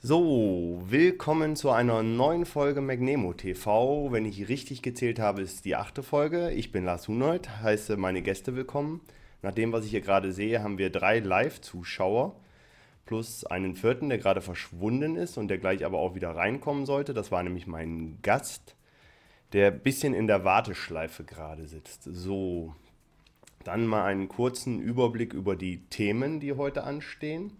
So, willkommen zu einer neuen Folge Magnemo TV. Wenn ich richtig gezählt habe, ist die achte Folge. Ich bin Lars Hunold, heiße meine Gäste willkommen. Nach dem, was ich hier gerade sehe, haben wir drei Live-Zuschauer plus einen vierten, der gerade verschwunden ist und der gleich aber auch wieder reinkommen sollte. Das war nämlich mein Gast, der ein bisschen in der Warteschleife gerade sitzt. So, dann mal einen kurzen Überblick über die Themen, die heute anstehen.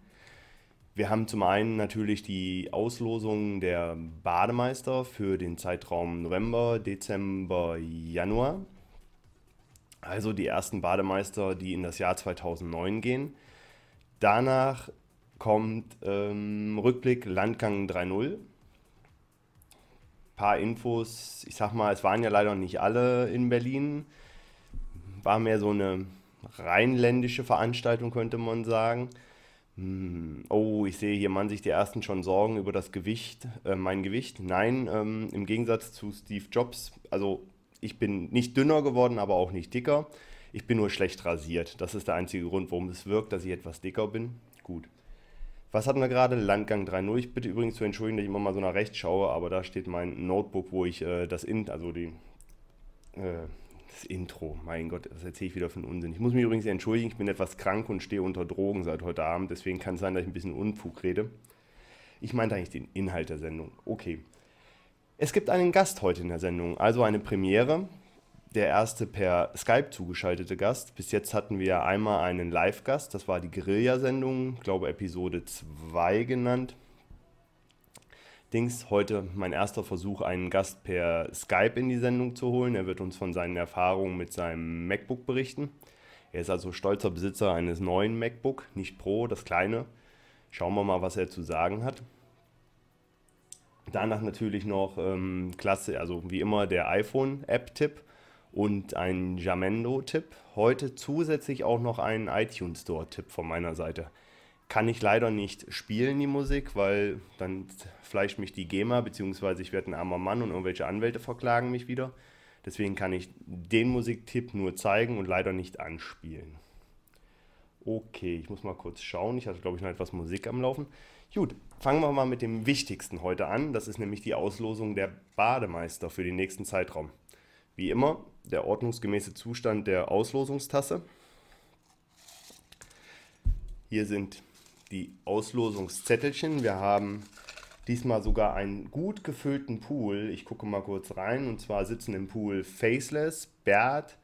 Wir haben zum einen natürlich die Auslosung der Bademeister für den Zeitraum November, Dezember, Januar. Also die ersten Bademeister, die in das Jahr 2009 gehen. Danach kommt ähm, Rückblick Landgang 3.0. Paar Infos, ich sag mal, es waren ja leider nicht alle in Berlin. War mehr so eine rheinländische Veranstaltung, könnte man sagen. Hm, oh, ich sehe hier, man sich die ersten schon Sorgen über das Gewicht, äh, mein Gewicht. Nein, ähm, im Gegensatz zu Steve Jobs, also ich bin nicht dünner geworden, aber auch nicht dicker. Ich bin nur schlecht rasiert. Das ist der einzige Grund, warum es wirkt, dass ich etwas dicker bin. Gut. Was hatten wir gerade? Landgang 3.0. Ich bitte übrigens zu entschuldigen, dass ich immer mal so nach rechts schaue, aber da steht mein Notebook, wo ich äh, das in, also die, äh, das Intro, mein Gott, das erzähle ich wieder einen Unsinn. Ich muss mich übrigens entschuldigen, ich bin etwas krank und stehe unter Drogen seit heute Abend, deswegen kann es sein, dass ich ein bisschen Unfug rede. Ich meinte eigentlich den Inhalt der Sendung. Okay. Es gibt einen Gast heute in der Sendung, also eine Premiere. Der erste per Skype zugeschaltete Gast. Bis jetzt hatten wir einmal einen Live-Gast, das war die Guerilla-Sendung, glaube Episode 2 genannt. Dings heute mein erster Versuch, einen Gast per Skype in die Sendung zu holen. Er wird uns von seinen Erfahrungen mit seinem MacBook berichten. Er ist also stolzer Besitzer eines neuen MacBook, nicht Pro, das kleine. Schauen wir mal, was er zu sagen hat. Danach natürlich noch ähm, klasse, also wie immer der iPhone-App-Tipp und ein Jamendo-Tipp. Heute zusätzlich auch noch ein iTunes Store-Tipp von meiner Seite. Kann ich leider nicht spielen, die Musik, weil dann fleischt mich die GEMA, beziehungsweise ich werde ein armer Mann und irgendwelche Anwälte verklagen mich wieder. Deswegen kann ich den Musiktipp nur zeigen und leider nicht anspielen. Okay, ich muss mal kurz schauen. Ich hatte, glaube ich, noch etwas Musik am Laufen. Gut, fangen wir mal mit dem Wichtigsten heute an. Das ist nämlich die Auslosung der Bademeister für den nächsten Zeitraum. Wie immer, der ordnungsgemäße Zustand der Auslosungstasse. Hier sind die Auslosungszettelchen. Wir haben diesmal sogar einen gut gefüllten Pool. Ich gucke mal kurz rein. Und zwar sitzen im Pool Faceless, Bert,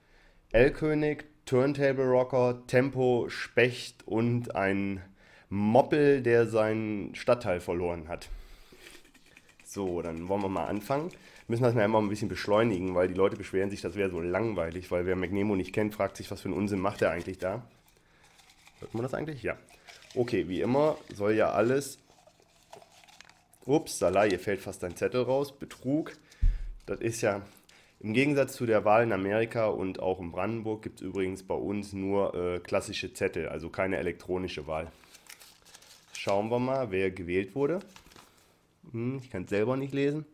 L-König, Turntable Rocker, Tempo, Specht und ein Moppel, der seinen Stadtteil verloren hat. So, dann wollen wir mal anfangen. Wir müssen das mal ein bisschen beschleunigen, weil die Leute beschweren sich, das wäre so langweilig, weil wer McNemo nicht kennt, fragt sich, was für einen Unsinn macht er eigentlich da. Hört man das eigentlich? Ja. Okay, wie immer soll ja alles. Ups, Salah, hier fällt fast ein Zettel raus. Betrug. Das ist ja im Gegensatz zu der Wahl in Amerika und auch in Brandenburg gibt es übrigens bei uns nur äh, klassische Zettel, also keine elektronische Wahl. Schauen wir mal, wer gewählt wurde. Hm, ich kann es selber nicht lesen.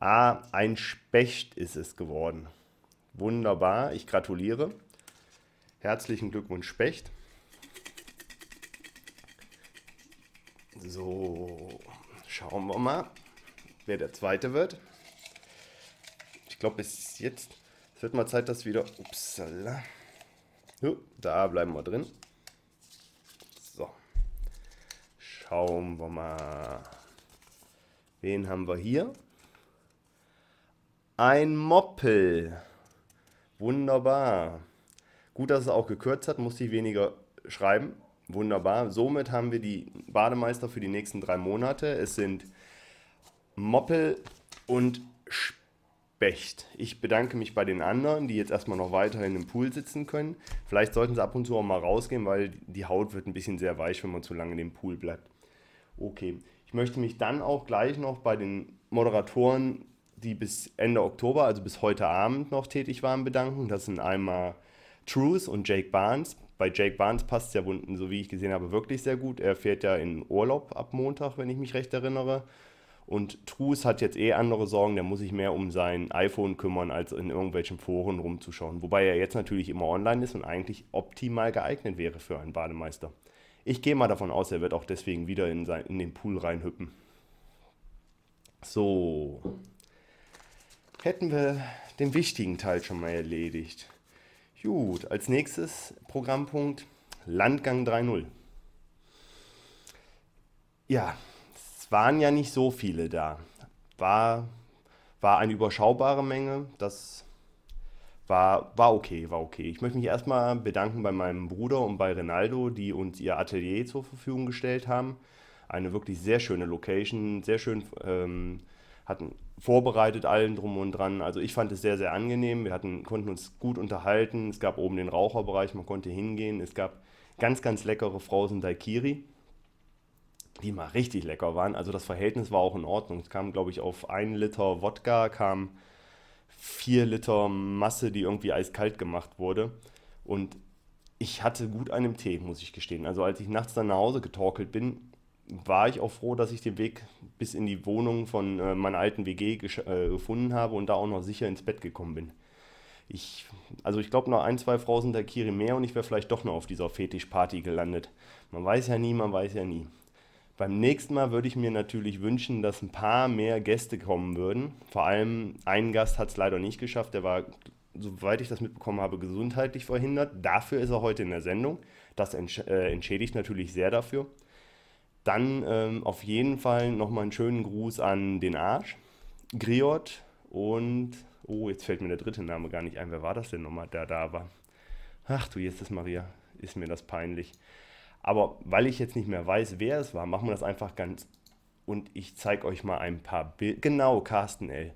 Ah, ein Specht ist es geworden. Wunderbar, ich gratuliere. Herzlichen Glückwunsch, Specht. So, schauen wir mal, wer der zweite wird. Ich glaube, bis jetzt. Es wird mal Zeit, dass wieder. Upsala. Da bleiben wir drin. So. Schauen wir mal. Wen haben wir hier? Ein Moppel. Wunderbar. Gut, dass es auch gekürzt hat, musste ich weniger schreiben. Wunderbar. Somit haben wir die Bademeister für die nächsten drei Monate. Es sind Moppel und Specht. Ich bedanke mich bei den anderen, die jetzt erstmal noch weiterhin im Pool sitzen können. Vielleicht sollten sie ab und zu auch mal rausgehen, weil die Haut wird ein bisschen sehr weich, wenn man zu lange in dem Pool bleibt. Okay. Ich möchte mich dann auch gleich noch bei den Moderatoren, die bis Ende Oktober, also bis heute Abend noch tätig waren, bedanken. Das sind einmal Truth und Jake Barnes bei Jake Barnes passt es ja, so wie ich gesehen habe, wirklich sehr gut. Er fährt ja in Urlaub ab Montag, wenn ich mich recht erinnere. Und Trues hat jetzt eh andere Sorgen, der muss sich mehr um sein iPhone kümmern, als in irgendwelchen Foren rumzuschauen. Wobei er jetzt natürlich immer online ist und eigentlich optimal geeignet wäre für einen Bademeister. Ich gehe mal davon aus, er wird auch deswegen wieder in, sein, in den Pool reinhüppen. So. Hätten wir den wichtigen Teil schon mal erledigt. Gut, als nächstes Programmpunkt Landgang 3.0. Ja, es waren ja nicht so viele da. War, war eine überschaubare Menge. Das war, war okay, war okay. Ich möchte mich erstmal bedanken bei meinem Bruder und bei Rinaldo, die uns ihr Atelier zur Verfügung gestellt haben. Eine wirklich sehr schöne Location, sehr schön ähm, hatten vorbereitet allen drum und dran. Also ich fand es sehr, sehr angenehm. Wir hatten, konnten uns gut unterhalten. Es gab oben den Raucherbereich, man konnte hingehen. Es gab ganz, ganz leckere Frozen Daikiri, die mal richtig lecker waren. Also das Verhältnis war auch in Ordnung. Es kam, glaube ich, auf einen Liter Wodka, kam vier Liter Masse, die irgendwie eiskalt gemacht wurde. Und ich hatte gut einen Tee, muss ich gestehen. Also als ich nachts dann nach Hause getorkelt bin, war ich auch froh, dass ich den Weg bis in die Wohnung von äh, meiner alten WG äh, gefunden habe und da auch noch sicher ins Bett gekommen bin. Ich, also ich glaube noch ein, zwei Frau sind der Kiri mehr und ich wäre vielleicht doch noch auf dieser Fetischparty gelandet. Man weiß ja nie, man weiß ja nie. Beim nächsten Mal würde ich mir natürlich wünschen, dass ein paar mehr Gäste kommen würden. Vor allem ein Gast hat es leider nicht geschafft. Der war, soweit ich das mitbekommen habe, gesundheitlich verhindert. Dafür ist er heute in der Sendung. Das entsch äh, entschädigt natürlich sehr dafür. Dann ähm, auf jeden Fall nochmal einen schönen Gruß an den Arsch, Griot und, oh, jetzt fällt mir der dritte Name gar nicht ein. Wer war das denn nochmal, der da war? Ach du, ist Maria, ist mir das peinlich. Aber weil ich jetzt nicht mehr weiß, wer es war, machen wir das einfach ganz. Und ich zeige euch mal ein paar Bilder. Genau, Carsten L.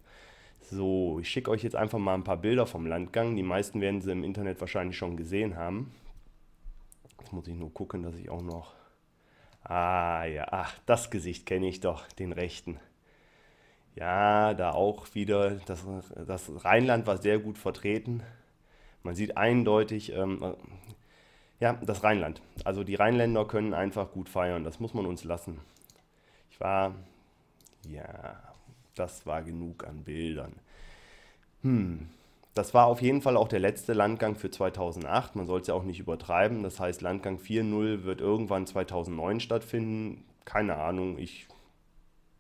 So, ich schicke euch jetzt einfach mal ein paar Bilder vom Landgang. Die meisten werden sie im Internet wahrscheinlich schon gesehen haben. Jetzt muss ich nur gucken, dass ich auch noch. Ah ja, ach, das Gesicht kenne ich doch, den rechten. Ja, da auch wieder, das, das Rheinland war sehr gut vertreten. Man sieht eindeutig, ähm, ja, das Rheinland. Also die Rheinländer können einfach gut feiern, das muss man uns lassen. Ich war, ja, das war genug an Bildern. Hm, das war auf jeden Fall auch der letzte Landgang für 2008. Man soll es ja auch nicht übertreiben. Das heißt, Landgang 4.0 wird irgendwann 2009 stattfinden. Keine Ahnung, ich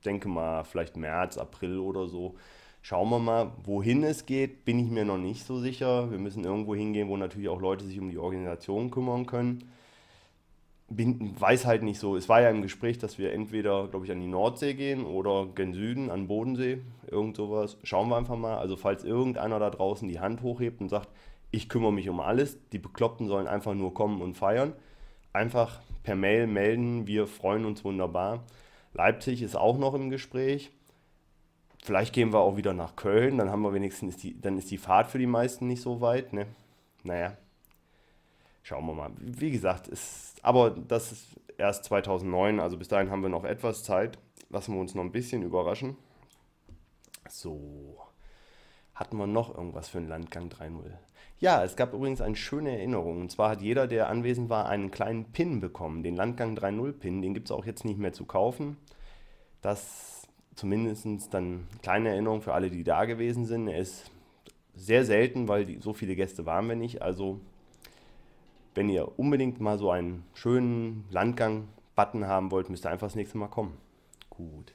denke mal vielleicht März, April oder so. Schauen wir mal, wohin es geht, bin ich mir noch nicht so sicher. Wir müssen irgendwo hingehen, wo natürlich auch Leute sich um die Organisation kümmern können. Bin, weiß halt nicht so. Es war ja im Gespräch, dass wir entweder, glaube ich, an die Nordsee gehen oder gen Süden, an Bodensee, irgend sowas. Schauen wir einfach mal. Also, falls irgendeiner da draußen die Hand hochhebt und sagt, ich kümmere mich um alles, die Bekloppten sollen einfach nur kommen und feiern, einfach per Mail melden. Wir freuen uns wunderbar. Leipzig ist auch noch im Gespräch. Vielleicht gehen wir auch wieder nach Köln, dann haben wir wenigstens die, dann ist die Fahrt für die meisten nicht so weit. Ne? Naja, schauen wir mal. Wie gesagt, ist, aber das ist erst 2009, also bis dahin haben wir noch etwas Zeit. Lassen wir uns noch ein bisschen überraschen. So, hatten wir noch irgendwas für einen Landgang 3.0? Ja, es gab übrigens eine schöne Erinnerung. Und zwar hat jeder, der anwesend war, einen kleinen Pin bekommen. Den Landgang 3.0 Pin, den gibt es auch jetzt nicht mehr zu kaufen. Das zumindest dann kleine Erinnerung für alle, die da gewesen sind. Er ist sehr selten, weil die, so viele Gäste waren wir nicht. Also wenn ihr unbedingt mal so einen schönen Landgang-Button haben wollt, müsst ihr einfach das nächste Mal kommen. Gut.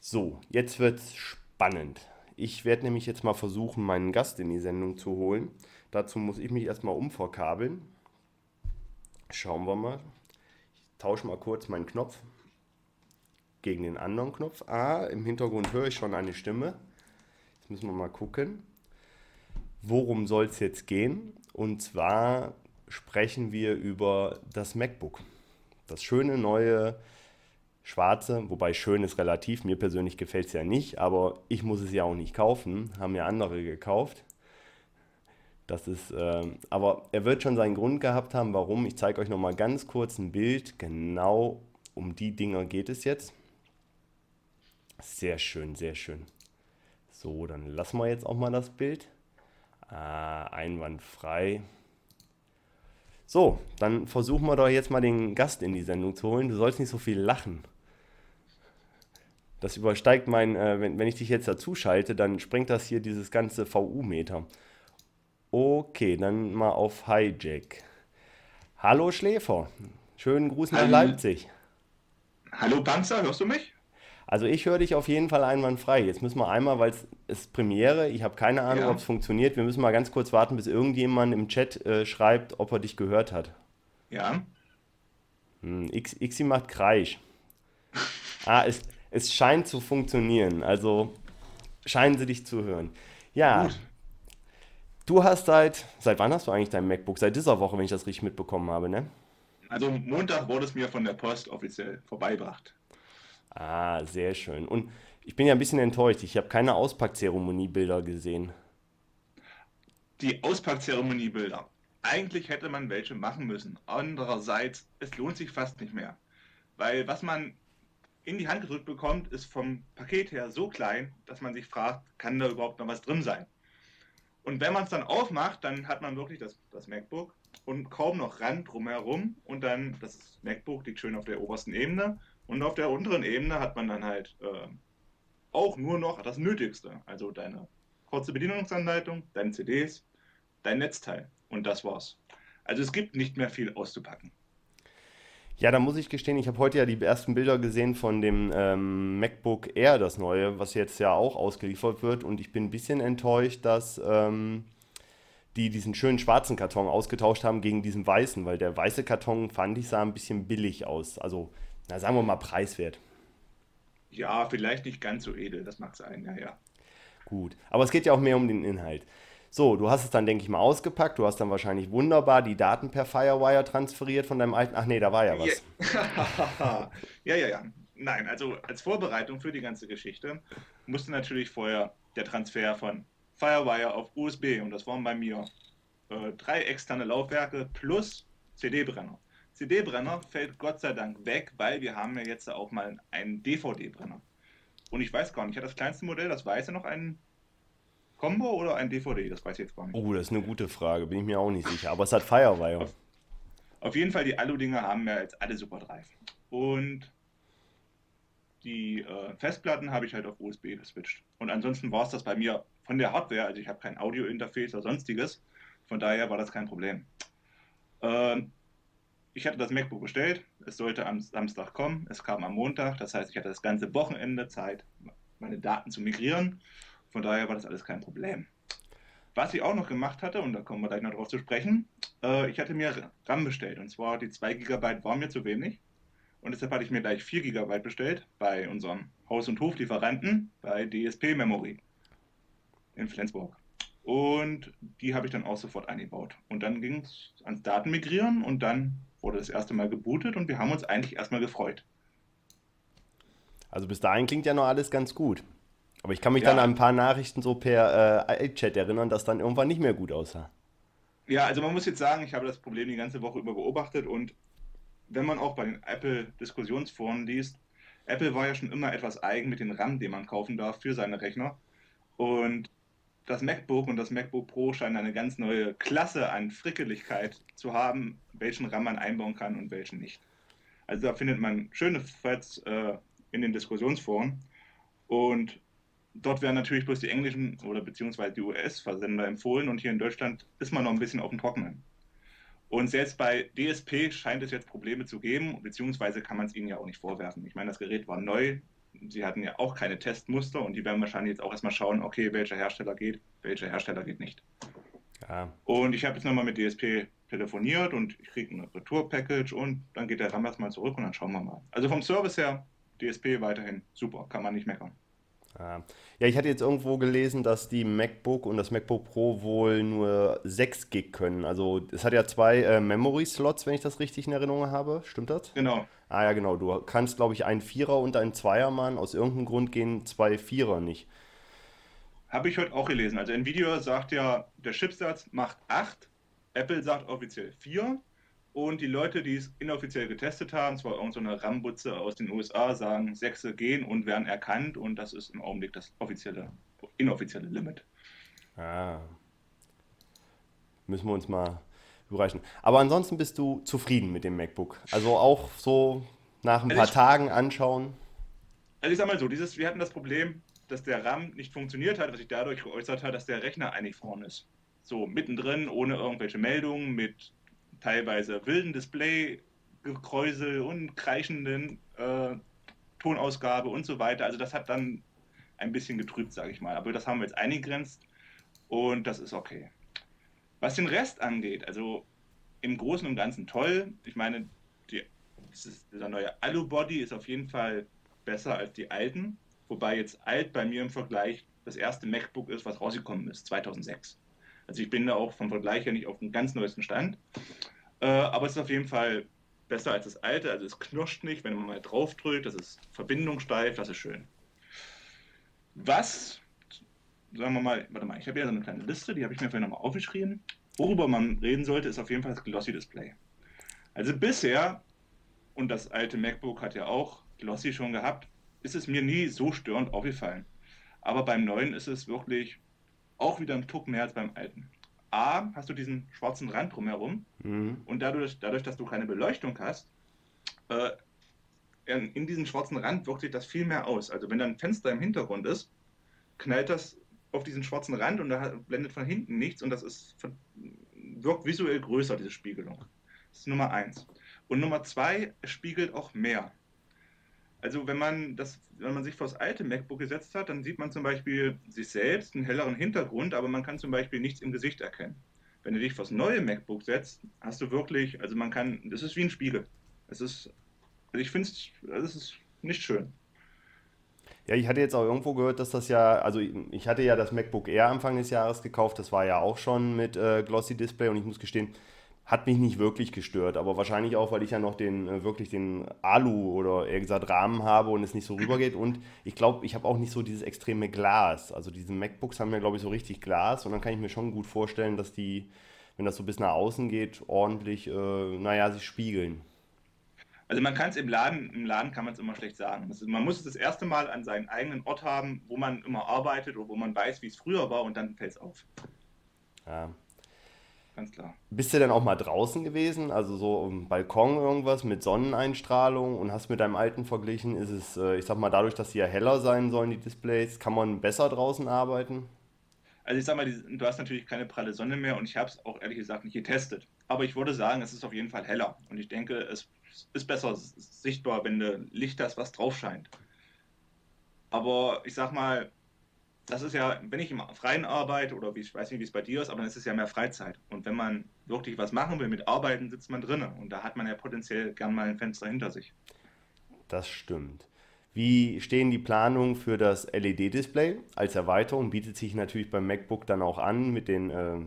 So, jetzt wird es spannend. Ich werde nämlich jetzt mal versuchen, meinen Gast in die Sendung zu holen. Dazu muss ich mich erstmal umverkabeln. Schauen wir mal. Ich tausche mal kurz meinen Knopf gegen den anderen Knopf. Ah, im Hintergrund höre ich schon eine Stimme. Jetzt müssen wir mal gucken. Worum soll es jetzt gehen? Und zwar sprechen wir über das MacBook. Das schöne neue schwarze, wobei schön ist relativ, mir persönlich gefällt es ja nicht, aber ich muss es ja auch nicht kaufen, haben ja andere gekauft. Das ist, äh, aber er wird schon seinen Grund gehabt haben, warum. Ich zeige euch noch mal ganz kurz ein Bild. Genau um die Dinger geht es jetzt. Sehr schön, sehr schön. So, dann lassen wir jetzt auch mal das Bild. Ah, einwandfrei. So, dann versuchen wir doch jetzt mal den Gast in die Sendung zu holen. Du sollst nicht so viel lachen. Das übersteigt mein, äh, wenn, wenn ich dich jetzt dazu schalte, dann springt das hier dieses ganze VU-Meter. Okay, dann mal auf Hijack. Hallo Schläfer. Schönen Gruß nach Leipzig. Hallo Panzer, hörst du mich? Also ich höre dich auf jeden Fall einwandfrei. Jetzt müssen wir einmal, weil es ist Premiere, ich habe keine Ahnung, ja. ob es funktioniert. Wir müssen mal ganz kurz warten, bis irgendjemand im Chat äh, schreibt, ob er dich gehört hat. Ja. Hm, X, Xi macht Kreisch. ah, es, es scheint zu funktionieren. Also scheinen sie dich zu hören. Ja. Gut. Du hast seit, seit wann hast du eigentlich dein MacBook? Seit dieser Woche, wenn ich das richtig mitbekommen habe, ne? Also Montag wurde es mir von der Post offiziell vorbeigebracht. Ah, sehr schön. Und ich bin ja ein bisschen enttäuscht. Ich habe keine Auspackzeremoniebilder gesehen. Die Auspackzeremoniebilder. Eigentlich hätte man welche machen müssen. Andererseits, es lohnt sich fast nicht mehr. Weil was man in die Hand gedrückt bekommt, ist vom Paket her so klein, dass man sich fragt, kann da überhaupt noch was drin sein? Und wenn man es dann aufmacht, dann hat man wirklich das, das MacBook und kaum noch Rand drumherum und dann das MacBook liegt schön auf der obersten Ebene und auf der unteren Ebene hat man dann halt äh, auch nur noch das Nötigste, also deine kurze Bedienungsanleitung, deine CDs, dein Netzteil und das war's. Also es gibt nicht mehr viel auszupacken. Ja, da muss ich gestehen, ich habe heute ja die ersten Bilder gesehen von dem ähm, MacBook Air, das neue, was jetzt ja auch ausgeliefert wird. Und ich bin ein bisschen enttäuscht, dass ähm, die diesen schönen schwarzen Karton ausgetauscht haben gegen diesen weißen, weil der weiße Karton fand ich sah ein bisschen billig aus. Also, na, sagen wir mal preiswert. Ja, vielleicht nicht ganz so edel, das mag sein, ja, ja. Gut, aber es geht ja auch mehr um den Inhalt. So, du hast es dann, denke ich mal, ausgepackt. Du hast dann wahrscheinlich wunderbar die Daten per Firewire transferiert von deinem alten. Ach nee, da war ja was. ja, ja, ja. Nein, also als Vorbereitung für die ganze Geschichte musste natürlich vorher der Transfer von Firewire auf USB und das waren bei mir äh, drei externe Laufwerke plus CD-Brenner. CD-Brenner fällt Gott sei Dank weg, weil wir haben ja jetzt auch mal einen DVD-Brenner. Und ich weiß gar nicht, hat das kleinste Modell, das weiße, noch einen Combo oder ein DVD? Das weiß ich jetzt gar nicht. Oh, das ist eine gute Frage, bin ich mir auch nicht sicher. Aber es hat Firewire. Auf, auf jeden Fall, die Alu-Dinger haben ja jetzt alle super Drive. Und die äh, Festplatten habe ich halt auf USB geswitcht. Und ansonsten war es das bei mir von der Hardware, also ich habe kein Audio-Interface oder sonstiges. Von daher war das kein Problem. Ähm, ich hatte das MacBook bestellt, es sollte am Samstag kommen, es kam am Montag, das heißt, ich hatte das ganze Wochenende Zeit, meine Daten zu migrieren von daher war das alles kein Problem. Was ich auch noch gemacht hatte, und da kommen wir gleich noch drauf zu sprechen, äh, ich hatte mir RAM bestellt. Und zwar die 2 GB waren mir zu wenig. Und deshalb hatte ich mir gleich 4 GB bestellt bei unserem Haus- und Hoflieferanten bei DSP Memory in Flensburg. Und die habe ich dann auch sofort eingebaut. Und dann ging es ans Datenmigrieren und dann wurde das erste Mal gebootet und wir haben uns eigentlich erstmal gefreut. Also bis dahin klingt ja noch alles ganz gut. Aber ich kann mich ja. dann an ein paar Nachrichten so per äh, chat erinnern, dass dann irgendwann nicht mehr gut aussah. Ja, also man muss jetzt sagen, ich habe das Problem die ganze Woche über beobachtet und wenn man auch bei den Apple-Diskussionsforen liest, Apple war ja schon immer etwas eigen mit den RAM, den man kaufen darf für seine Rechner. Und das MacBook und das MacBook Pro scheinen eine ganz neue Klasse an Frickeligkeit zu haben, welchen RAM man einbauen kann und welchen nicht. Also da findet man schöne Threads äh, in den Diskussionsforen. Und Dort werden natürlich bloß die englischen oder beziehungsweise die US-Versender empfohlen und hier in Deutschland ist man noch ein bisschen auf dem Trockenen. Und selbst bei DSP scheint es jetzt Probleme zu geben, beziehungsweise kann man es ihnen ja auch nicht vorwerfen. Ich meine, das Gerät war neu, sie hatten ja auch keine Testmuster und die werden wahrscheinlich jetzt auch erstmal schauen, okay, welcher Hersteller geht, welcher Hersteller geht nicht. Ja. Und ich habe jetzt nochmal mit DSP telefoniert und ich kriege ein Retour-Package und dann geht der RAM erstmal zurück und dann schauen wir mal. Also vom Service her, DSP weiterhin super, kann man nicht meckern. Ja, ich hatte jetzt irgendwo gelesen, dass die MacBook und das MacBook Pro wohl nur 6 Gig können. Also es hat ja zwei äh, Memory-Slots, wenn ich das richtig in Erinnerung habe. Stimmt das? Genau. Ah ja, genau. Du kannst, glaube ich, einen Vierer und einen Zweier machen. Aus irgendeinem Grund gehen zwei Vierer nicht. Habe ich heute auch gelesen. Also Nvidia sagt ja, der Chipsatz macht 8, Apple sagt offiziell 4. Und die Leute, die es inoffiziell getestet haben, zwar irgendeine so Rambutze aus den USA, sagen, Sechse gehen und werden erkannt und das ist im Augenblick das offizielle, inoffizielle Limit. Ah. Müssen wir uns mal überreichen. Aber ansonsten bist du zufrieden mit dem MacBook. Also auch so nach ein also paar ich, Tagen anschauen. Also ich sag mal so, dieses, wir hatten das Problem, dass der RAM nicht funktioniert hat, was sich dadurch geäußert hat, dass der Rechner eigentlich vorne ist. So mittendrin, ohne irgendwelche Meldungen, mit teilweise wilden Display, Gekräusel und kreischenden äh, Tonausgabe und so weiter. Also das hat dann ein bisschen getrübt, sage ich mal. Aber das haben wir jetzt eingegrenzt und das ist okay. Was den Rest angeht, also im Großen und Ganzen toll. Ich meine, die, dieser neue Alu-Body ist auf jeden Fall besser als die alten. Wobei jetzt alt bei mir im Vergleich das erste MacBook ist, was rausgekommen ist, 2006. Also ich bin da auch vom Vergleich her nicht auf dem ganz neuesten Stand. Äh, aber es ist auf jeden Fall besser als das alte. Also es knirscht nicht, wenn man mal drauf drückt. Das ist verbindungssteif, das ist schön. Was, sagen wir mal, warte mal, ich habe ja so eine kleine Liste, die habe ich mir vorhin nochmal aufgeschrieben. Worüber man reden sollte, ist auf jeden Fall das Glossy Display. Also bisher, und das alte MacBook hat ja auch Glossy schon gehabt, ist es mir nie so störend aufgefallen. Aber beim neuen ist es wirklich auch wieder ein Tuck mehr als beim alten. A, hast du diesen schwarzen Rand drumherum mhm. und dadurch, dadurch, dass du keine Beleuchtung hast, äh, in, in diesem schwarzen Rand wirkt sich das viel mehr aus. Also wenn da ein Fenster im Hintergrund ist, knallt das auf diesen schwarzen Rand und da blendet von hinten nichts und das ist, wirkt visuell größer, diese Spiegelung. Das ist Nummer eins. Und Nummer zwei, es spiegelt auch mehr. Also wenn man das, wenn man sich vor das alte MacBook gesetzt hat, dann sieht man zum Beispiel sich selbst, einen helleren Hintergrund, aber man kann zum Beispiel nichts im Gesicht erkennen. Wenn du dich vor das neue MacBook setzt, hast du wirklich, also man kann, das ist wie ein Spiegel. Es ist, also ich finde es, das ist nicht schön. Ja, ich hatte jetzt auch irgendwo gehört, dass das ja, also ich hatte ja das MacBook Air Anfang des Jahres gekauft, das war ja auch schon mit äh, Glossy Display und ich muss gestehen, hat mich nicht wirklich gestört, aber wahrscheinlich auch, weil ich ja noch den äh, wirklich den Alu oder eher gesagt Rahmen habe und es nicht so rübergeht. Und ich glaube, ich habe auch nicht so dieses extreme Glas. Also diese MacBooks haben ja, glaube ich, so richtig Glas und dann kann ich mir schon gut vorstellen, dass die, wenn das so bis nach außen geht, ordentlich, äh, naja, sich spiegeln. Also man kann es im Laden, im Laden kann man es immer schlecht sagen. Ist, man muss es das erste Mal an seinen eigenen Ort haben, wo man immer arbeitet oder wo man weiß, wie es früher war und dann fällt es auf. Ja, ganz klar. Bist du denn auch mal draußen gewesen, also so im Balkon irgendwas mit Sonneneinstrahlung und hast mit deinem alten verglichen? Ist es, äh, ich sag mal, dadurch, dass sie ja heller sein sollen, die Displays, kann man besser draußen arbeiten? Also ich sag mal, du hast natürlich keine pralle Sonne mehr und ich habe es auch ehrlich gesagt nicht getestet. Aber ich würde sagen, es ist auf jeden Fall heller und ich denke, es ist besser sichtbar, wenn du Licht hast, was drauf scheint. Aber ich sag mal, das ist ja, wenn ich im Freien arbeite oder wie, ich weiß nicht, wie es bei dir ist, aber dann ist es ja mehr Freizeit. Und wenn man wirklich was machen will mit Arbeiten, sitzt man drinnen. Und da hat man ja potenziell gern mal ein Fenster hinter sich. Das stimmt. Wie stehen die Planungen für das LED-Display? Als Erweiterung bietet sich natürlich beim MacBook dann auch an mit den äh,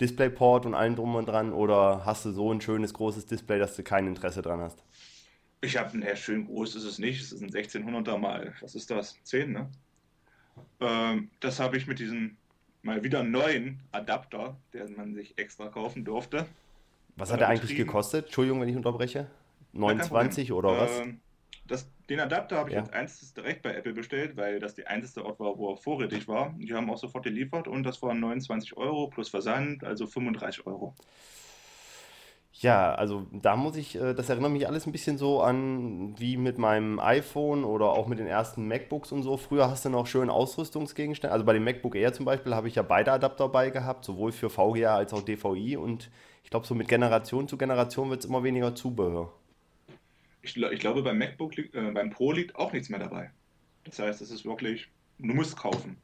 DisplayPort und allem drum und dran. Oder hast du so ein schönes großes Display, dass du kein Interesse dran hast? Ich habe ein, ja, schön groß ist es nicht. Es ist ein 1600er mal, was ist das? 10, ne? Ähm, das habe ich mit diesem mal wieder neuen Adapter, den man sich extra kaufen durfte. Was hat er eigentlich gekostet? Entschuldigung, wenn ich unterbreche. 29 oder was? Ähm, das, den Adapter habe ich ja. als einziges direkt bei Apple bestellt, weil das die einzige Ort war, wo er vorrätig war. Die haben auch sofort geliefert und das waren 29 Euro plus Versand, also 35 Euro. Ja, also da muss ich, äh, das erinnert mich alles ein bisschen so an wie mit meinem iPhone oder auch mit den ersten MacBooks und so. Früher hast du noch schön Ausrüstungsgegenstände. Also bei dem MacBook Air zum Beispiel habe ich ja beide Adapter bei gehabt, sowohl für VGA als auch DVI. Und ich glaube, so mit Generation zu Generation wird es immer weniger Zubehör. Ich, ich glaube, beim MacBook, äh, beim Pro liegt auch nichts mehr dabei. Das heißt, es ist wirklich, du musst kaufen.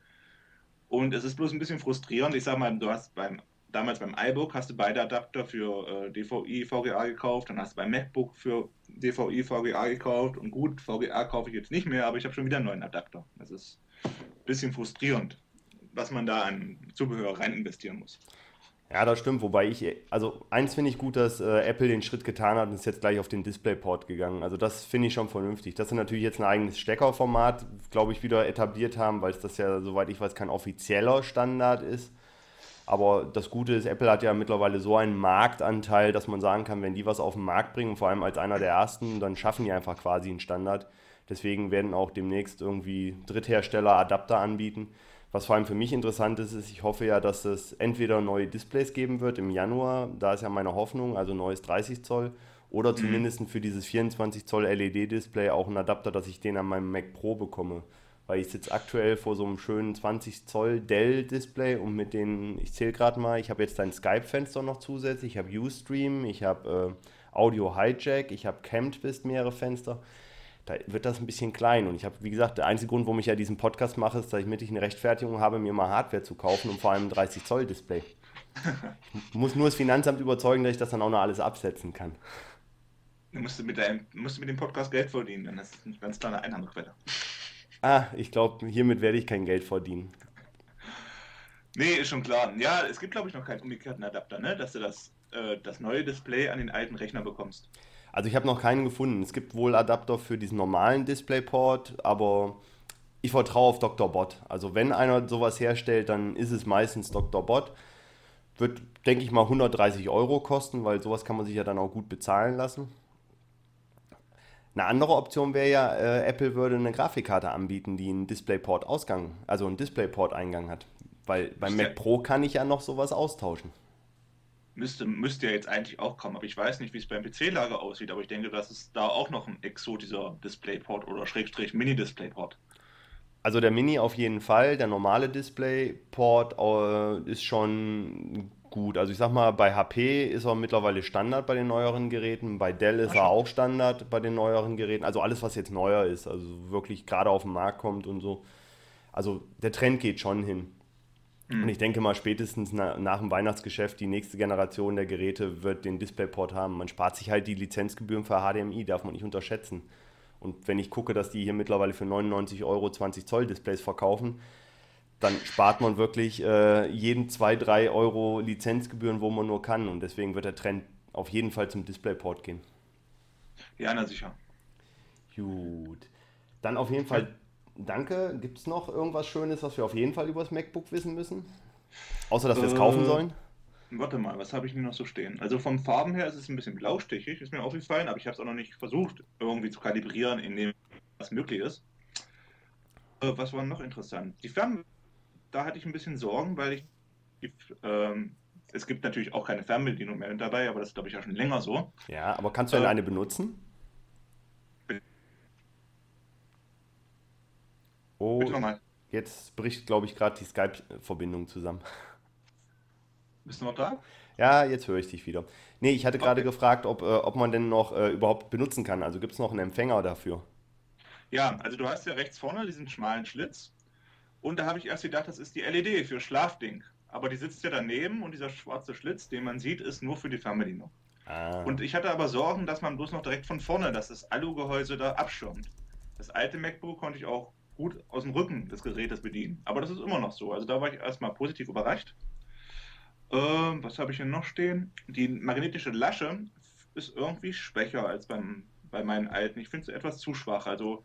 Und es ist bloß ein bisschen frustrierend. Ich sag mal, du hast beim damals beim iBook hast du beide Adapter für äh, DVI, VGA gekauft, dann hast du beim MacBook für DVI, VGA gekauft und gut, VGA kaufe ich jetzt nicht mehr, aber ich habe schon wieder einen neuen Adapter. Das ist ein bisschen frustrierend, was man da an Zubehör rein investieren muss. Ja, das stimmt. Wobei ich, also eins finde ich gut, dass äh, Apple den Schritt getan hat und ist jetzt gleich auf den DisplayPort gegangen. Also das finde ich schon vernünftig. Dass sie natürlich jetzt ein eigenes Steckerformat, glaube ich, wieder etabliert haben, weil es das ja, soweit ich weiß, kein offizieller Standard ist. Aber das Gute ist, Apple hat ja mittlerweile so einen Marktanteil, dass man sagen kann, wenn die was auf den Markt bringen, vor allem als einer der ersten, dann schaffen die einfach quasi einen Standard. Deswegen werden auch demnächst irgendwie Dritthersteller Adapter anbieten. Was vor allem für mich interessant ist, ist, ich hoffe ja, dass es entweder neue Displays geben wird im Januar, da ist ja meine Hoffnung, also neues 30 Zoll, oder mhm. zumindest für dieses 24 Zoll LED-Display auch ein Adapter, dass ich den an meinem Mac Pro bekomme weil ich sitze aktuell vor so einem schönen 20 Zoll Dell-Display und mit denen, ich zähle gerade mal, ich habe jetzt ein Skype-Fenster noch zusätzlich, ich habe Ustream, ich habe Audio Hijack, ich habe Camped mehrere Fenster. Da wird das ein bisschen klein. Und ich habe, wie gesagt, der einzige Grund, warum ich ja diesen Podcast mache, ist, dass ich mittig eine Rechtfertigung habe, mir mal Hardware zu kaufen und vor allem ein 30 Zoll Display. Ich muss nur das Finanzamt überzeugen, dass ich das dann auch noch alles absetzen kann. Du musst mit, deinem, musst mit dem Podcast Geld verdienen, dann ist das eine ganz kleine Einnahmequelle. Ah, ich glaube, hiermit werde ich kein Geld verdienen. Nee, ist schon klar. Ja, es gibt, glaube ich, noch keinen umgekehrten Adapter, ne? dass du das, äh, das neue Display an den alten Rechner bekommst. Also ich habe noch keinen gefunden. Es gibt wohl Adapter für diesen normalen DisplayPort, aber ich vertraue auf Dr. Bot. Also wenn einer sowas herstellt, dann ist es meistens Dr. Bot. Wird, denke ich mal, 130 Euro kosten, weil sowas kann man sich ja dann auch gut bezahlen lassen. Eine andere Option wäre ja, äh, Apple würde eine Grafikkarte anbieten, die einen DisplayPort-Ausgang, also einen DisplayPort-Eingang hat. Weil beim Mac Pro kann ich ja noch sowas austauschen. Müsste, müsste ja jetzt eigentlich auch kommen, aber ich weiß nicht, wie es beim PC-Lager aussieht, aber ich denke, dass es da auch noch ein exotischer DisplayPort oder Schrägstrich Mini-DisplayPort. Also der Mini auf jeden Fall, der normale DisplayPort äh, ist schon gut. Also ich sag mal, bei HP ist er mittlerweile Standard bei den neueren Geräten, bei Dell ist Ach, er auch Standard bei den neueren Geräten. Also alles, was jetzt neuer ist, also wirklich gerade auf den Markt kommt und so. Also der Trend geht schon hin. Mhm. Und ich denke mal, spätestens na, nach dem Weihnachtsgeschäft, die nächste Generation der Geräte wird den DisplayPort haben. Man spart sich halt die Lizenzgebühren für HDMI, darf man nicht unterschätzen. Und wenn ich gucke, dass die hier mittlerweile für 99 Euro 20 Zoll Displays verkaufen, dann spart man wirklich äh, jeden 2, 3 Euro Lizenzgebühren, wo man nur kann. Und deswegen wird der Trend auf jeden Fall zum DisplayPort gehen. Ja, na sicher. Gut. Dann auf jeden Fall danke. Gibt es noch irgendwas Schönes, was wir auf jeden Fall über das MacBook wissen müssen? Außer, dass wir es kaufen äh, sollen? Warte mal, was habe ich hier noch so stehen? Also vom Farben her ist es ein bisschen blaustichig, ist mir aufgefallen, aber ich habe es auch noch nicht versucht, irgendwie zu kalibrieren, in dem was möglich ist. Äh, was war noch interessant? Die Fern da hatte ich ein bisschen Sorgen, weil ich die, ähm, es gibt natürlich auch keine Fernbedienung mehr dabei, aber das ist glaube ich ja schon länger so. Ja, aber kannst du denn äh, eine benutzen? Oh. Jetzt bricht, glaube ich, gerade die Skype-Verbindung zusammen. Bist du noch da? Ja, jetzt höre ich dich wieder. Nee, ich hatte gerade okay. gefragt, ob, äh, ob man denn noch äh, überhaupt benutzen kann. Also gibt es noch einen Empfänger dafür? Ja, also du hast ja rechts vorne diesen schmalen Schlitz. Und da habe ich erst gedacht, das ist die LED für Schlafding. Aber die sitzt ja daneben und dieser schwarze Schlitz, den man sieht, ist nur für die Fernbedienung. Ah. Und ich hatte aber Sorgen, dass man bloß noch direkt von vorne, dass das Alugehäuse da abschirmt. Das alte MacBook konnte ich auch gut aus dem Rücken des Gerätes bedienen. Aber das ist immer noch so. Also da war ich erstmal positiv überrascht. Ähm, was habe ich hier noch stehen? Die magnetische Lasche ist irgendwie schwächer als beim, bei meinen alten. Ich finde es etwas zu schwach. Also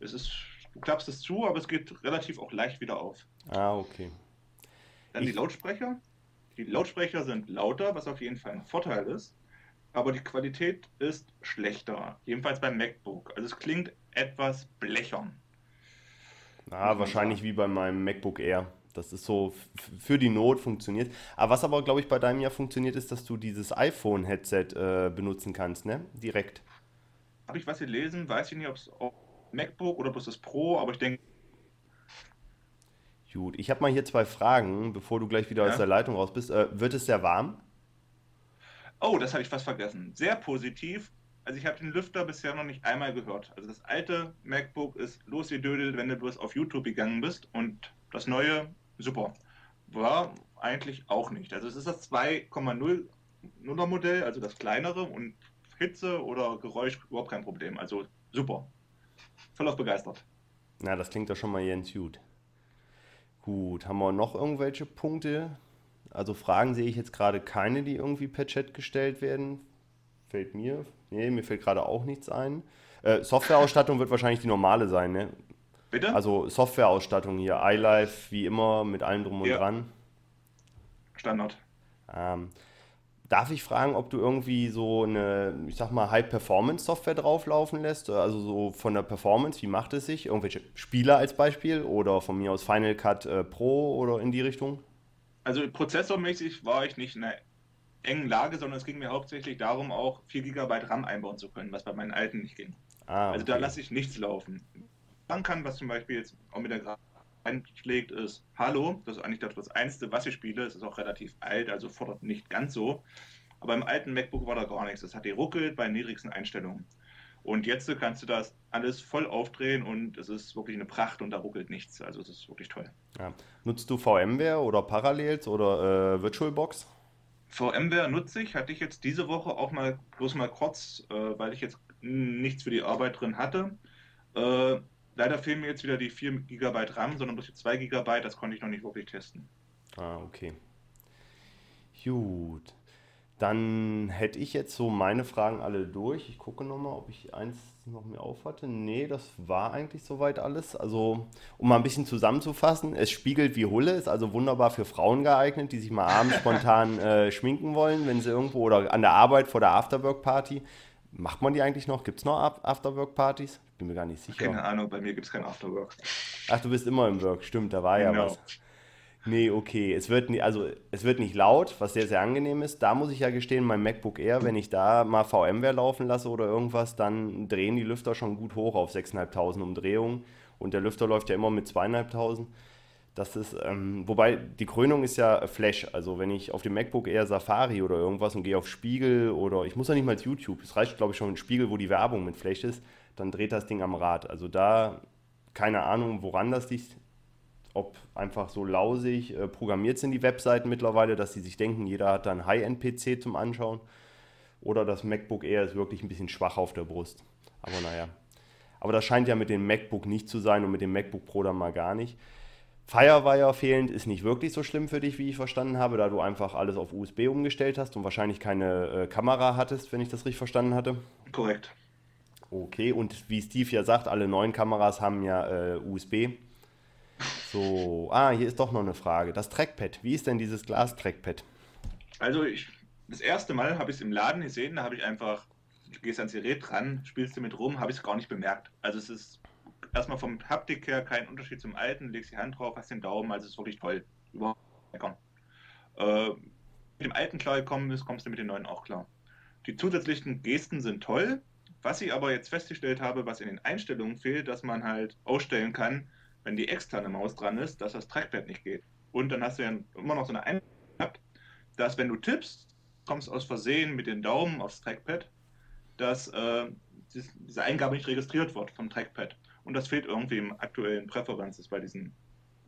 es ist, du klappst es zu, aber es geht relativ auch leicht wieder auf. Ah, okay. Dann ich... die Lautsprecher. Die Lautsprecher sind lauter, was auf jeden Fall ein Vorteil ist. Aber die Qualität ist schlechter. Jedenfalls beim MacBook. Also es klingt etwas blechern. Ah, wahrscheinlich wie bei meinem MacBook Air. Das ist so für die Not funktioniert. Aber was aber, glaube ich, bei deinem ja funktioniert, ist, dass du dieses iPhone-Headset äh, benutzen kannst, ne? Direkt. Habe ich was gelesen? Weiß ich nicht, ob es MacBook oder bloß das Pro, aber ich denke. Gut, ich habe mal hier zwei Fragen, bevor du gleich wieder ja. aus der Leitung raus bist. Äh, wird es sehr warm? Oh, das habe ich fast vergessen. Sehr positiv. Also ich habe den Lüfter bisher noch nicht einmal gehört. Also das alte MacBook ist losgedödelt, wenn du bloß auf YouTube gegangen bist und das neue, super. War eigentlich auch nicht. Also es ist das 2,0er Modell, also das kleinere und Hitze oder Geräusch überhaupt kein Problem. Also super. Voll auf begeistert. Na, das klingt doch schon mal Jens gut. Gut, haben wir noch irgendwelche Punkte? Also Fragen sehe ich jetzt gerade keine, die irgendwie per Chat gestellt werden. Fällt mir. Nee, mir fällt gerade auch nichts ein. Äh, Softwareausstattung wird wahrscheinlich die normale sein, ne? Bitte? Also Softwareausstattung hier, iLife wie immer mit allem drum und ja. dran. Standard. Ähm, darf ich fragen, ob du irgendwie so eine, ich sag mal, High-Performance-Software drauflaufen lässt? Also so von der Performance, wie macht es sich? Irgendwelche Spieler als Beispiel oder von mir aus Final Cut äh, Pro oder in die Richtung? Also prozessormäßig war ich nicht in einer engen Lage, sondern es ging mir hauptsächlich darum, auch 4 GB RAM einbauen zu können, was bei meinen alten nicht ging. Ah, okay. Also da lasse ich nichts laufen machen kann, was zum Beispiel jetzt auch mit der Grafik einschlägt, ist Halo. Das ist eigentlich das, das Einzige, was ich spiele. Es ist auch relativ alt, also fordert nicht ganz so. Aber im alten MacBook war da gar nichts. Das hat geruckelt bei niedrigsten Einstellungen. Und jetzt kannst du das alles voll aufdrehen und es ist wirklich eine Pracht und da ruckelt nichts. Also es ist wirklich toll. Ja. Nutzt du VMware oder Parallels oder äh, VirtualBox? VMware nutze ich, hatte ich jetzt diese Woche auch mal bloß mal kurz, äh, weil ich jetzt nichts für die Arbeit drin hatte. Äh, leider fehlen mir jetzt wieder die 4 GB RAM, sondern bloß die 2 GB, das konnte ich noch nicht wirklich testen. Ah, okay. Gut. Dann hätte ich jetzt so meine Fragen alle durch. Ich gucke nochmal, ob ich eins noch mehr auf hatte. Nee, das war eigentlich soweit alles. Also, um mal ein bisschen zusammenzufassen, es spiegelt wie Hulle, ist also wunderbar für Frauen geeignet, die sich mal abends spontan äh, schminken wollen, wenn sie irgendwo oder an der Arbeit vor der Afterwork-Party. Macht man die eigentlich noch? Gibt es noch Afterwork-Partys? Bin mir gar nicht sicher. Keine Ahnung, bei mir gibt es kein Afterwork. Ach, du bist immer im Work, stimmt, da war genau. ja was. Nee, okay. Es wird, nie, also, es wird nicht laut, was sehr, sehr angenehm ist. Da muss ich ja gestehen, mein MacBook Air, wenn ich da mal VMware laufen lasse oder irgendwas, dann drehen die Lüfter schon gut hoch auf 6.500 Umdrehungen. Und der Lüfter läuft ja immer mit 2.500. Das ist, ähm, wobei die Krönung ist ja Flash. Also wenn ich auf dem MacBook Air Safari oder irgendwas und gehe auf Spiegel oder ich muss ja nicht mal YouTube, es reicht glaube ich schon ein Spiegel, wo die Werbung mit Flash ist, dann dreht das Ding am Rad. Also da keine Ahnung, woran das liegt ob einfach so lausig äh, programmiert sind die Webseiten mittlerweile, dass sie sich denken, jeder hat da einen High-End-PC zum Anschauen. Oder das MacBook Air ist wirklich ein bisschen schwach auf der Brust. Aber naja. Aber das scheint ja mit dem MacBook nicht zu sein und mit dem MacBook Pro dann mal gar nicht. Firewire fehlend ist nicht wirklich so schlimm für dich, wie ich verstanden habe, da du einfach alles auf USB umgestellt hast und wahrscheinlich keine äh, Kamera hattest, wenn ich das richtig verstanden hatte. Korrekt. Okay, und wie Steve ja sagt, alle neuen Kameras haben ja äh, USB. So, ah, hier ist doch noch eine Frage. Das Trackpad, wie ist denn dieses Glas-Trackpad? Also, ich, das erste Mal habe ich es im Laden gesehen, da habe ich einfach, du gehst ans Gerät ran, spielst du mit rum, habe ich es gar nicht bemerkt. Also, es ist erstmal vom Haptik her kein Unterschied zum alten, legst die Hand drauf, hast den Daumen, also es ist wirklich toll. Überhaupt äh, mit dem alten klar gekommen ist, kommst du mit den neuen auch klar. Die zusätzlichen Gesten sind toll. Was ich aber jetzt festgestellt habe, was in den Einstellungen fehlt, dass man halt ausstellen kann, wenn die externe Maus dran ist, dass das Trackpad nicht geht. Und dann hast du ja immer noch so eine Einstellung, dass wenn du tippst, kommst aus Versehen mit den Daumen aufs Trackpad, dass äh, diese Eingabe nicht registriert wird vom Trackpad. Und das fehlt irgendwie im aktuellen Präferences bei diesen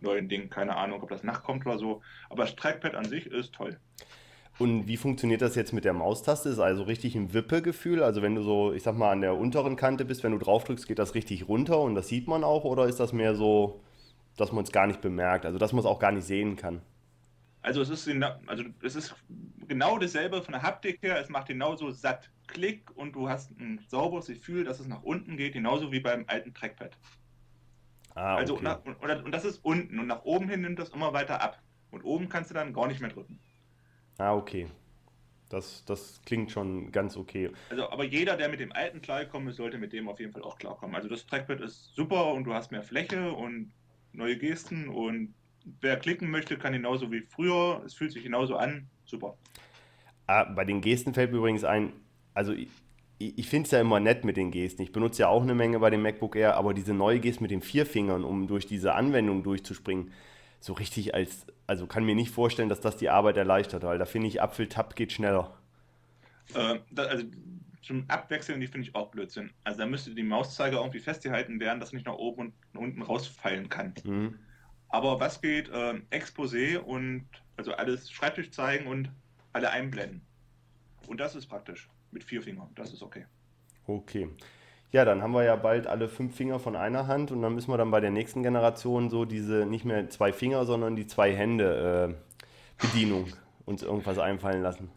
neuen Dingen. Keine Ahnung, ob das nachkommt oder so. Aber das Trackpad an sich ist toll. Und wie funktioniert das jetzt mit der Maustaste? Ist also richtig ein Wippegefühl? Also wenn du so, ich sag mal, an der unteren Kante bist, wenn du drauf drückst, geht das richtig runter und das sieht man auch? Oder ist das mehr so, dass man es gar nicht bemerkt? Also dass man es auch gar nicht sehen kann? Also es ist, also es ist genau dasselbe von der Haptik her. Es macht genauso satt Klick und du hast ein sauberes Gefühl, dass es nach unten geht, genauso wie beim alten Trackpad. Ah, also okay. und, und, und das ist unten und nach oben hin nimmt das immer weiter ab. Und oben kannst du dann gar nicht mehr drücken. Ah, okay. Das, das klingt schon ganz okay. Also, aber jeder, der mit dem alten klarkommen ist, sollte mit dem auf jeden Fall auch klarkommen. Also das Trackpad ist super und du hast mehr Fläche und neue Gesten und wer klicken möchte, kann genauso wie früher. Es fühlt sich genauso an. Super. Ah, bei den Gesten fällt mir übrigens ein, also ich, ich finde es ja immer nett mit den Gesten. Ich benutze ja auch eine Menge bei dem MacBook Air, aber diese neue Geste mit den vier Fingern, um durch diese Anwendung durchzuspringen, so richtig als, also kann mir nicht vorstellen, dass das die Arbeit erleichtert, weil da finde ich Apfel-Tab geht schneller. Äh, das, also zum Abwechseln, die finde ich auch Blödsinn. Also da müsste die Mauszeiger irgendwie festgehalten werden, dass nicht nach oben und unten rausfallen kann. Mhm. Aber was geht? Äh, Exposé und also alles Schreibtisch zeigen und alle einblenden. Und das ist praktisch. Mit vier Fingern. Das ist okay. Okay. Ja, dann haben wir ja bald alle fünf Finger von einer Hand und dann müssen wir dann bei der nächsten Generation so diese nicht mehr zwei Finger, sondern die zwei Hände äh, Bedienung uns irgendwas einfallen lassen.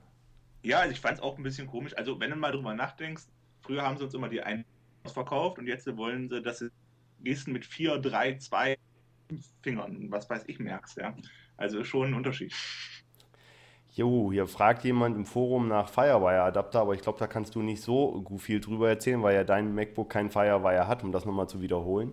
Ja, also ich fand es auch ein bisschen komisch. Also wenn du mal drüber nachdenkst, früher haben sie uns immer die einen verkauft und jetzt wollen sie, dass sie Gesten mit vier, drei, zwei Fingern, was weiß ich, merkst, ja. Also schon ein Unterschied. Jo, hier fragt jemand im Forum nach Firewire-Adapter, aber ich glaube, da kannst du nicht so viel drüber erzählen, weil ja dein MacBook kein Firewire hat, um das nochmal zu wiederholen.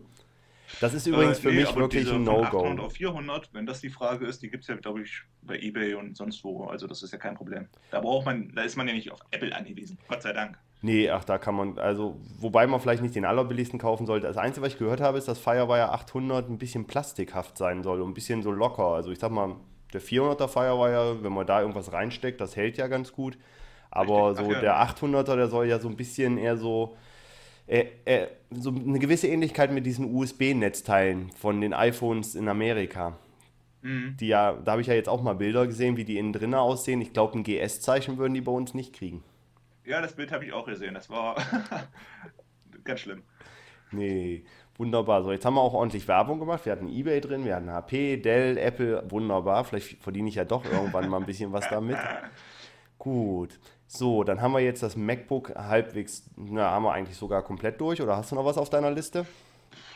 Das ist übrigens äh, für nee, mich wirklich ein No-Go. 800 auf 400, wenn das die Frage ist, die gibt es ja, glaube ich, bei eBay und sonst wo. Also das ist ja kein Problem. Da braucht man, da ist man ja nicht auf Apple angewiesen. Gott sei Dank. Nee, ach, da kann man, also, wobei man vielleicht nicht den allerbilligsten kaufen sollte. Das Einzige, was ich gehört habe, ist, dass Firewire 800 ein bisschen plastikhaft sein soll und ein bisschen so locker. Also ich sag mal, der 400er Firewire, wenn man da irgendwas reinsteckt, das hält ja ganz gut. Aber so ja. der 800er, der soll ja so ein bisschen eher so, äh, äh, so eine gewisse Ähnlichkeit mit diesen USB-Netzteilen von den iPhones in Amerika. Mhm. Die ja, da habe ich ja jetzt auch mal Bilder gesehen, wie die innen drinnen aussehen. Ich glaube, ein GS-Zeichen würden die bei uns nicht kriegen. Ja, das Bild habe ich auch gesehen. Das war ganz schlimm. Nee, wunderbar. So, jetzt haben wir auch ordentlich Werbung gemacht. Wir hatten eBay drin, wir hatten HP, Dell, Apple. Wunderbar. Vielleicht verdiene ich ja doch irgendwann mal ein bisschen was damit. Gut. So, dann haben wir jetzt das MacBook halbwegs, na, haben wir eigentlich sogar komplett durch. Oder hast du noch was auf deiner Liste?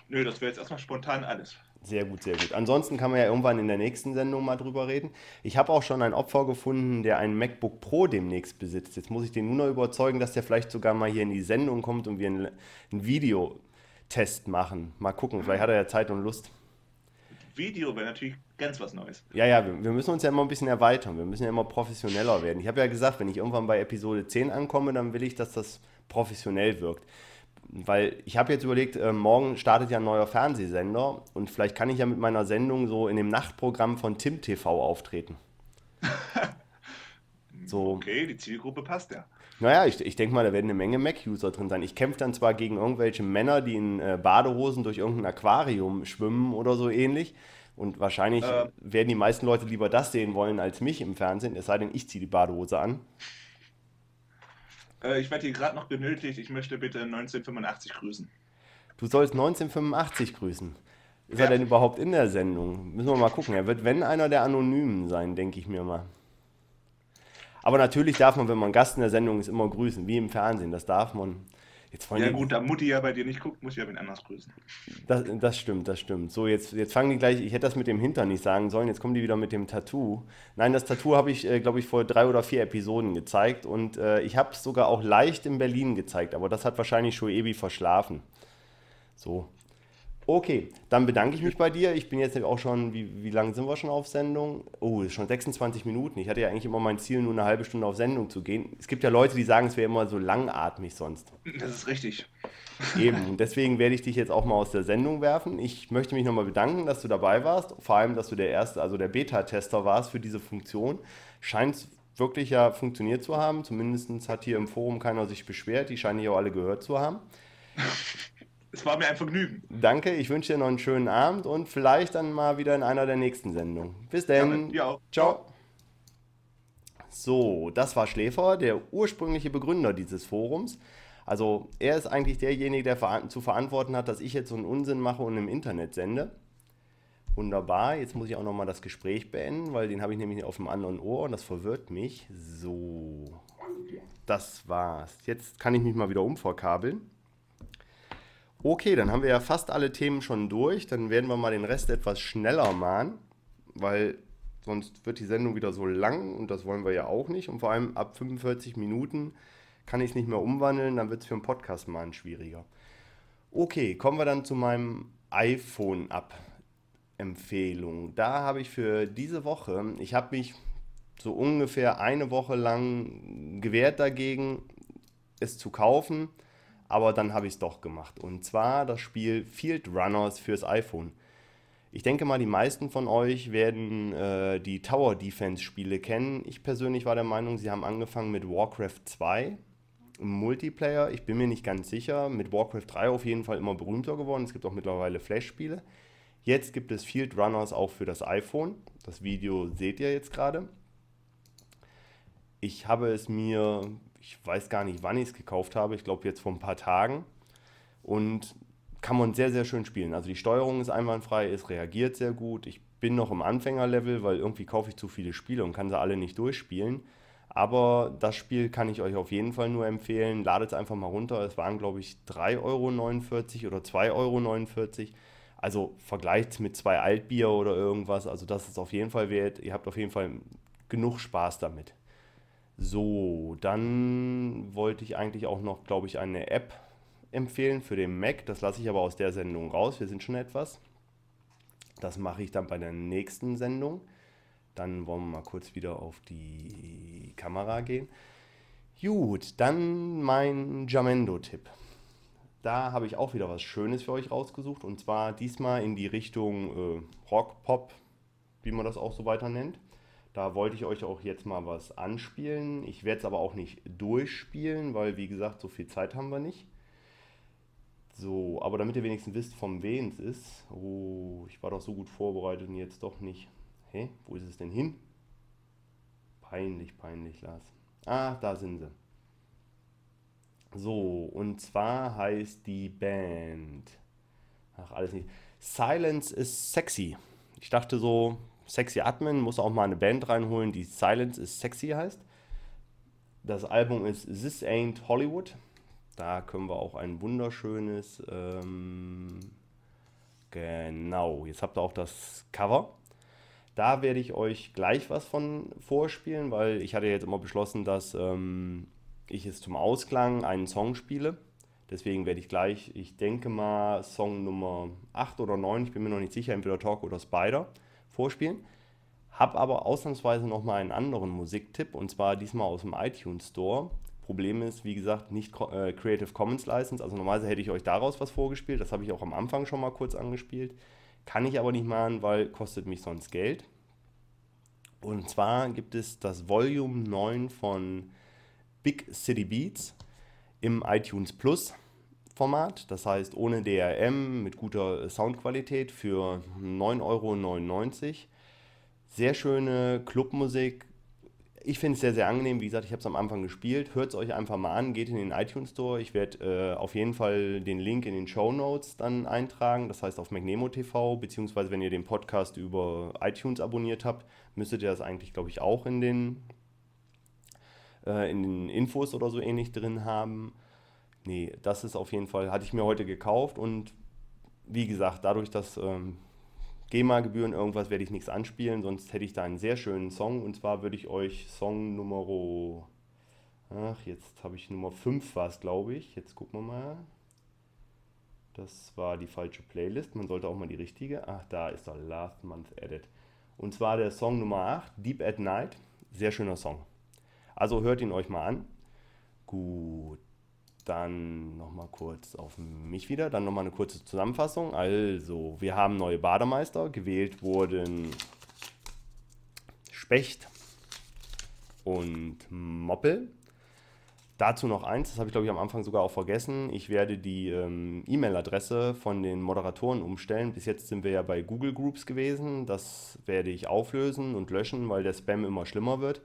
Nö, das wäre jetzt erstmal spontan alles. Sehr gut, sehr gut. Ansonsten kann man ja irgendwann in der nächsten Sendung mal drüber reden. Ich habe auch schon ein Opfer gefunden, der ein MacBook Pro demnächst besitzt. Jetzt muss ich den nur noch überzeugen, dass der vielleicht sogar mal hier in die Sendung kommt und wir einen, einen Videotest machen. Mal gucken, vielleicht hat er ja Zeit und Lust. Video wäre natürlich ganz was Neues. Ja, ja, wir, wir, müssen uns ja immer ein bisschen erweitern. Wir müssen ja immer professioneller werden. Ich habe ja gesagt, wenn ich irgendwann bei Episode 10 ankomme, dann will ich, dass das professionell wirkt weil ich habe jetzt überlegt, äh, morgen startet ja ein neuer Fernsehsender und vielleicht kann ich ja mit meiner Sendung so in dem Nachtprogramm von Tim TV auftreten. so. Okay, die Zielgruppe passt ja. Naja, ich, ich denke mal, da werden eine Menge Mac-User drin sein. Ich kämpfe dann zwar gegen irgendwelche Männer, die in äh, Badehosen durch irgendein Aquarium schwimmen oder so ähnlich. Und wahrscheinlich äh, werden die meisten Leute lieber das sehen wollen als mich im Fernsehen, es sei denn, ich ziehe die Badehose an. Äh, ich werde hier gerade noch benötigt. Ich möchte bitte 1985 grüßen. Du sollst 1985 grüßen. Ist ja. er denn überhaupt in der Sendung? Müssen wir mal gucken. Er wird, wenn einer der Anonymen sein, denke ich mir mal. Aber natürlich darf man, wenn man Gast in der Sendung ist, immer grüßen, wie im Fernsehen. Das darf man. Jetzt ja gut, da Mutti ja bei dir nicht guckt, muss ich ja wen anders grüßen. Das, das stimmt, das stimmt. So, jetzt, jetzt fangen die gleich, ich hätte das mit dem Hintern nicht sagen sollen, jetzt kommen die wieder mit dem Tattoo. Nein, das Tattoo habe ich, äh, glaube ich, vor drei oder vier Episoden gezeigt und äh, ich habe es sogar auch leicht in Berlin gezeigt, aber das hat wahrscheinlich Shoebi verschlafen. So, Okay, dann bedanke ich mich bei dir. Ich bin jetzt auch schon, wie, wie lange sind wir schon auf Sendung? Oh, schon 26 Minuten. Ich hatte ja eigentlich immer mein Ziel, nur eine halbe Stunde auf Sendung zu gehen. Es gibt ja Leute, die sagen, es wäre immer so langatmig sonst. Das ist richtig. Eben, und deswegen werde ich dich jetzt auch mal aus der Sendung werfen. Ich möchte mich nochmal bedanken, dass du dabei warst. Vor allem, dass du der erste, also der Beta-Tester warst für diese Funktion. Scheint wirklich ja funktioniert zu haben. Zumindest hat hier im Forum keiner sich beschwert. Die scheinen hier auch alle gehört zu haben. Es war mir ein Vergnügen. Danke, ich wünsche dir noch einen schönen Abend und vielleicht dann mal wieder in einer der nächsten Sendungen. Bis dann. Ja. Ciao. So, das war Schläfer, der ursprüngliche Begründer dieses Forums. Also er ist eigentlich derjenige, der zu verantworten hat, dass ich jetzt so einen Unsinn mache und im Internet sende. Wunderbar, jetzt muss ich auch nochmal das Gespräch beenden, weil den habe ich nämlich auf dem anderen Ohr und das verwirrt mich. So, das war's. Jetzt kann ich mich mal wieder umverkabeln. Okay, dann haben wir ja fast alle Themen schon durch. Dann werden wir mal den Rest etwas schneller machen, weil sonst wird die Sendung wieder so lang und das wollen wir ja auch nicht. Und vor allem ab 45 Minuten kann ich es nicht mehr umwandeln, dann wird es für einen Podcast mal schwieriger. Okay, kommen wir dann zu meinem iPhone-App-Empfehlung. Da habe ich für diese Woche, ich habe mich so ungefähr eine Woche lang gewehrt dagegen, es zu kaufen aber dann habe ich es doch gemacht. Und zwar das Spiel Field Runners fürs iPhone. Ich denke mal, die meisten von euch werden äh, die Tower Defense Spiele kennen. Ich persönlich war der Meinung, sie haben angefangen mit Warcraft 2 im Multiplayer. Ich bin mir nicht ganz sicher. Mit Warcraft 3 auf jeden Fall immer berühmter geworden. Es gibt auch mittlerweile Flash-Spiele. Jetzt gibt es Field Runners auch für das iPhone. Das Video seht ihr jetzt gerade. Ich habe es mir ich weiß gar nicht, wann ich es gekauft habe. Ich glaube jetzt vor ein paar Tagen. Und kann man sehr, sehr schön spielen. Also die Steuerung ist einwandfrei, es reagiert sehr gut. Ich bin noch im Anfängerlevel, weil irgendwie kaufe ich zu viele Spiele und kann sie alle nicht durchspielen. Aber das Spiel kann ich euch auf jeden Fall nur empfehlen. Ladet es einfach mal runter. Es waren, glaube ich, 3,49 Euro oder 2,49 Euro. Also vergleicht es mit zwei Altbier oder irgendwas. Also das ist auf jeden Fall wert. Ihr habt auf jeden Fall genug Spaß damit. So, dann wollte ich eigentlich auch noch, glaube ich, eine App empfehlen für den Mac. Das lasse ich aber aus der Sendung raus. Wir sind schon etwas. Das mache ich dann bei der nächsten Sendung. Dann wollen wir mal kurz wieder auf die Kamera gehen. Gut, dann mein Jamendo-Tipp. Da habe ich auch wieder was Schönes für euch rausgesucht. Und zwar diesmal in die Richtung äh, Rock, Pop, wie man das auch so weiter nennt. Da wollte ich euch auch jetzt mal was anspielen. Ich werde es aber auch nicht durchspielen, weil wie gesagt, so viel Zeit haben wir nicht. So, aber damit ihr wenigstens wisst, von wem es ist. Oh, ich war doch so gut vorbereitet und jetzt doch nicht. Hä, wo ist es denn hin? Peinlich, peinlich, Lars. Ah, da sind sie. So, und zwar heißt die Band. Ach, alles nicht. Silence is sexy. Ich dachte so, Sexy Admin muss auch mal eine Band reinholen, die Silence is Sexy heißt. Das Album ist This Ain't Hollywood. Da können wir auch ein wunderschönes. Ähm, genau, jetzt habt ihr auch das Cover. Da werde ich euch gleich was von vorspielen, weil ich hatte jetzt immer beschlossen, dass ähm, ich es zum Ausklang einen Song spiele. Deswegen werde ich gleich, ich denke mal, Song Nummer 8 oder 9, ich bin mir noch nicht sicher, entweder Talk oder Spider vorspielen. Habe aber ausnahmsweise nochmal einen anderen Musiktipp und zwar diesmal aus dem iTunes Store. Problem ist, wie gesagt, nicht äh, Creative Commons License. Also normalerweise hätte ich euch daraus was vorgespielt. Das habe ich auch am Anfang schon mal kurz angespielt. Kann ich aber nicht machen, weil kostet mich sonst Geld. Und zwar gibt es das Volume 9 von Big City Beats im iTunes Plus Format. Das heißt ohne DRM mit guter Soundqualität für 9,99 Euro. Sehr schöne Clubmusik, ich finde es sehr, sehr angenehm. Wie gesagt, ich habe es am Anfang gespielt. Hört es euch einfach mal an, geht in den iTunes Store. Ich werde äh, auf jeden Fall den Link in den Show Notes dann eintragen. Das heißt auf Magnemo TV, beziehungsweise wenn ihr den Podcast über iTunes abonniert habt, müsstet ihr das eigentlich, glaube ich, auch in den, äh, in den Infos oder so ähnlich drin haben. Nee, das ist auf jeden Fall, hatte ich mir heute gekauft und wie gesagt, dadurch, dass ähm, GEMA-Gebühren, irgendwas werde ich nichts anspielen, sonst hätte ich da einen sehr schönen Song. Und zwar würde ich euch Song Nummer. Ach, jetzt habe ich Nummer 5 war es, glaube ich. Jetzt gucken wir mal. Das war die falsche Playlist. Man sollte auch mal die richtige. Ach, da ist der Last Month Edit. Und zwar der Song Nummer 8, Deep at Night. Sehr schöner Song. Also hört ihn euch mal an. Gut. Dann nochmal kurz auf mich wieder, dann nochmal eine kurze Zusammenfassung. Also, wir haben neue Bademeister. Gewählt wurden Specht und Moppel. Dazu noch eins, das habe ich glaube ich am Anfang sogar auch vergessen. Ich werde die ähm, E-Mail-Adresse von den Moderatoren umstellen. Bis jetzt sind wir ja bei Google Groups gewesen. Das werde ich auflösen und löschen, weil der Spam immer schlimmer wird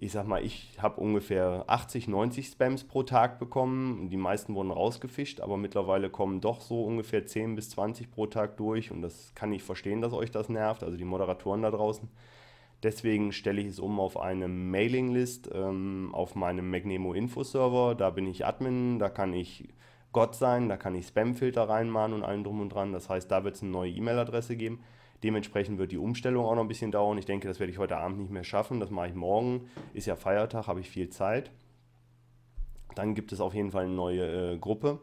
ich sag mal, ich habe ungefähr 80, 90 Spams pro Tag bekommen. Die meisten wurden rausgefischt, aber mittlerweile kommen doch so ungefähr 10 bis 20 pro Tag durch und das kann ich verstehen, dass euch das nervt, also die Moderatoren da draußen. Deswegen stelle ich es um auf eine Mailinglist ähm, auf meinem Magnemo Info Server. Da bin ich Admin, da kann ich Gott sein, da kann ich Spamfilter reinmachen und allem drum und dran. Das heißt, da wird es eine neue E-Mail-Adresse geben. Dementsprechend wird die Umstellung auch noch ein bisschen dauern. Ich denke, das werde ich heute Abend nicht mehr schaffen. Das mache ich morgen. Ist ja Feiertag, habe ich viel Zeit. Dann gibt es auf jeden Fall eine neue äh, Gruppe.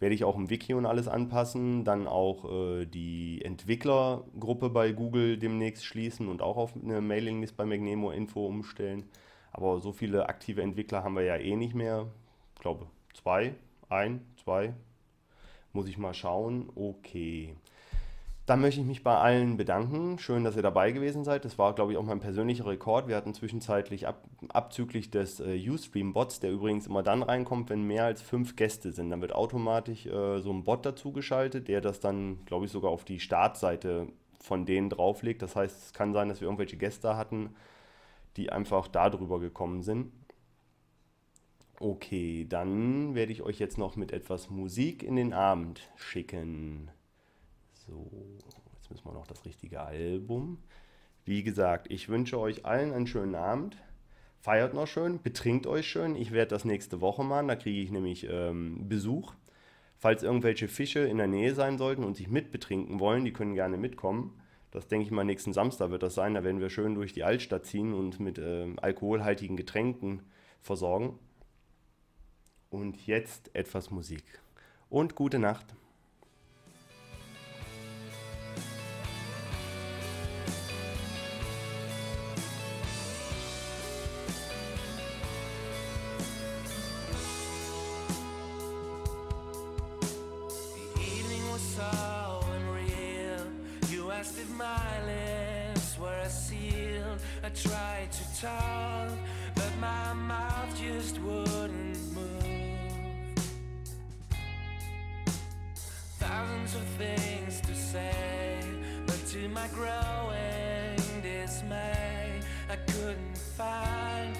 Werde ich auch im Wiki und alles anpassen. Dann auch äh, die Entwicklergruppe bei Google demnächst schließen und auch auf eine Mailinglist bei Magnemo Info umstellen. Aber so viele aktive Entwickler haben wir ja eh nicht mehr. Ich glaube, zwei, ein, zwei. Muss ich mal schauen. Okay. Dann möchte ich mich bei allen bedanken. Schön, dass ihr dabei gewesen seid. Das war, glaube ich, auch mein persönlicher Rekord. Wir hatten zwischenzeitlich ab, abzüglich des äh, Ustream-Bots, der übrigens immer dann reinkommt, wenn mehr als fünf Gäste sind. Dann wird automatisch äh, so ein Bot dazugeschaltet, der das dann, glaube ich, sogar auf die Startseite von denen drauflegt. Das heißt, es kann sein, dass wir irgendwelche Gäste hatten, die einfach darüber gekommen sind. Okay, dann werde ich euch jetzt noch mit etwas Musik in den Abend schicken. So, jetzt müssen wir noch das richtige Album. Wie gesagt, ich wünsche euch allen einen schönen Abend. Feiert noch schön, betrinkt euch schön. Ich werde das nächste Woche machen, da kriege ich nämlich ähm, Besuch. Falls irgendwelche Fische in der Nähe sein sollten und sich mitbetrinken wollen, die können gerne mitkommen. Das denke ich mal nächsten Samstag wird das sein. Da werden wir schön durch die Altstadt ziehen und mit äh, alkoholhaltigen Getränken versorgen. Und jetzt etwas Musik. Und gute Nacht. tried to talk, but my mouth just wouldn't move. Thousands of things to say, but to my growing dismay, I couldn't find.